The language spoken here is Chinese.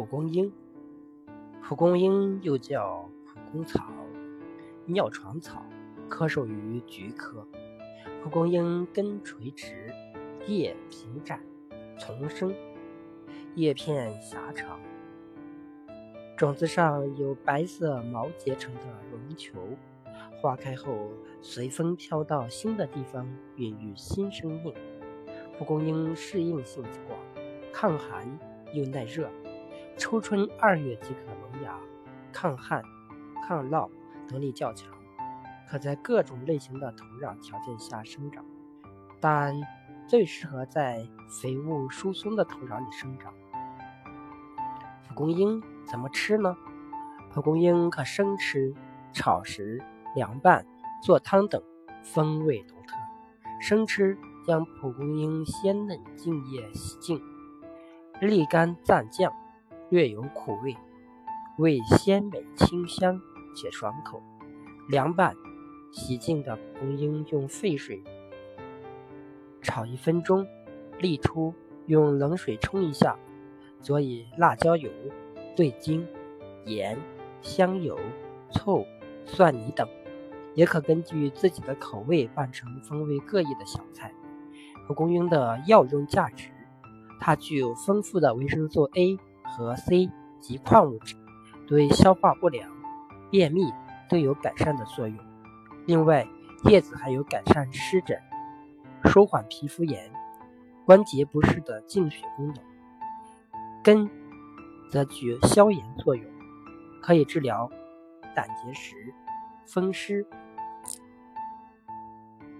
蒲公英，蒲公英又叫蒲公草、尿床草，科属于菊科。蒲公英根垂直，叶平展，丛生，叶片狭长，种子上有白色毛结成的绒球，花开后随风飘到新的地方，孕育新生命。蒲公英适应性广，抗寒又耐热，初春二月即可萌芽，抗旱、抗涝能力较强。可在各种类型的土壤条件下生长，但最适合在肥沃疏松的土壤里生长。蒲公英怎么吃呢？蒲公英可生吃、炒食、凉拌、做汤等，风味独特。生吃，将蒲公英鲜嫩茎叶洗净，沥干蘸酱，略有苦味，味鲜美清香且爽口。凉拌。洗净的蒲公英用沸水炒一分钟，沥出，用冷水冲一下，佐以辣椒油、味精、盐、香油、醋、蒜泥等，也可根据自己的口味拌成风味各异的小菜。蒲公英的药用价值，它具有丰富的维生素 A 和 C 及矿物质，对消化不良、便秘都有改善的作用。另外，叶子还有改善湿疹、舒缓皮肤炎、关节不适的净血功能；根则具有消炎作用，可以治疗胆结石、风湿、